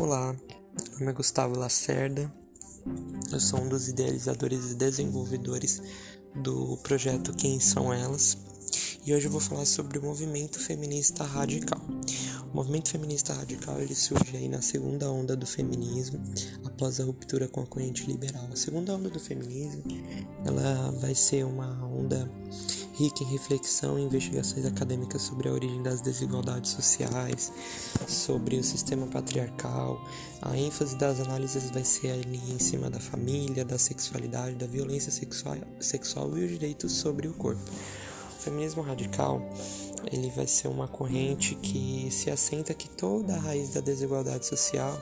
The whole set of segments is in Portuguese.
Olá, meu nome é Gustavo Lacerda, eu sou um dos idealizadores e desenvolvedores do projeto Quem São Elas e hoje eu vou falar sobre o movimento feminista radical. O movimento feminista radical ele surge aí na segunda onda do feminismo, após a ruptura com a corrente liberal. A segunda onda do feminismo ela vai ser uma onda rica em reflexão e investigações acadêmicas sobre a origem das desigualdades sociais, sobre o sistema patriarcal. A ênfase das análises vai ser ali em cima da família, da sexualidade, da violência sexual, sexual e os direitos sobre o corpo. O feminismo radical ele vai ser uma corrente que se assenta que toda a raiz da desigualdade social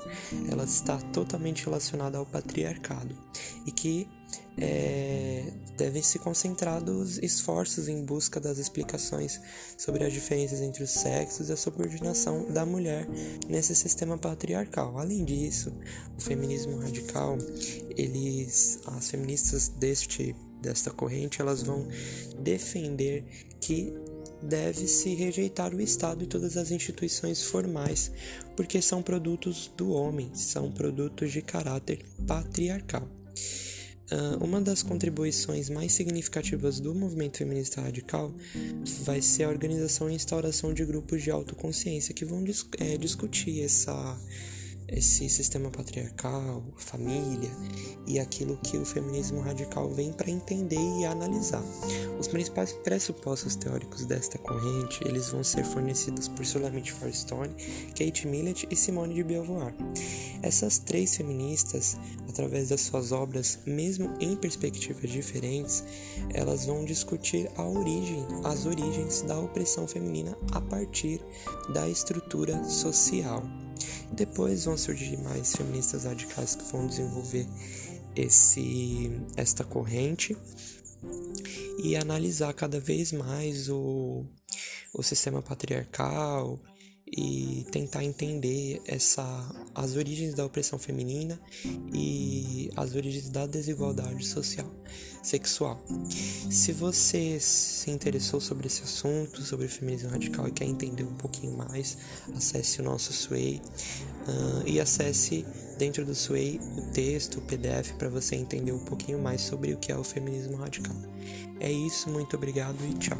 ela está totalmente relacionada ao patriarcado e que é, devem se concentrar os esforços em busca das explicações sobre as diferenças entre os sexos e a subordinação da mulher nesse sistema patriarcal. Além disso, o feminismo radical, eles, as feministas deste desta corrente, elas vão defender que deve-se rejeitar o Estado e todas as instituições formais, porque são produtos do homem, são produtos de caráter patriarcal. Uh, uma das contribuições mais significativas do movimento feminista radical vai ser a organização e instauração de grupos de autoconsciência que vão é, discutir essa esse sistema patriarcal, família e aquilo que o feminismo radical vem para entender e analisar. Os principais pressupostos teóricos desta corrente, eles vão ser fornecidos por Sulamit Firestone, Kate Millett e Simone de Beauvoir. Essas três feministas, através das suas obras, mesmo em perspectivas diferentes, elas vão discutir a origem, as origens da opressão feminina a partir da estrutura social. Depois vão surgir mais feministas radicais que vão desenvolver esse esta corrente e analisar cada vez mais o, o sistema patriarcal e tentar entender essa as origens da opressão feminina e as origens da desigualdade social sexual. Se você se interessou sobre esse assunto, sobre o feminismo radical e quer entender um pouquinho mais, acesse o nosso Sway uh, e acesse dentro do Sway o texto, o PDF para você entender um pouquinho mais sobre o que é o feminismo radical. É isso, muito obrigado e tchau.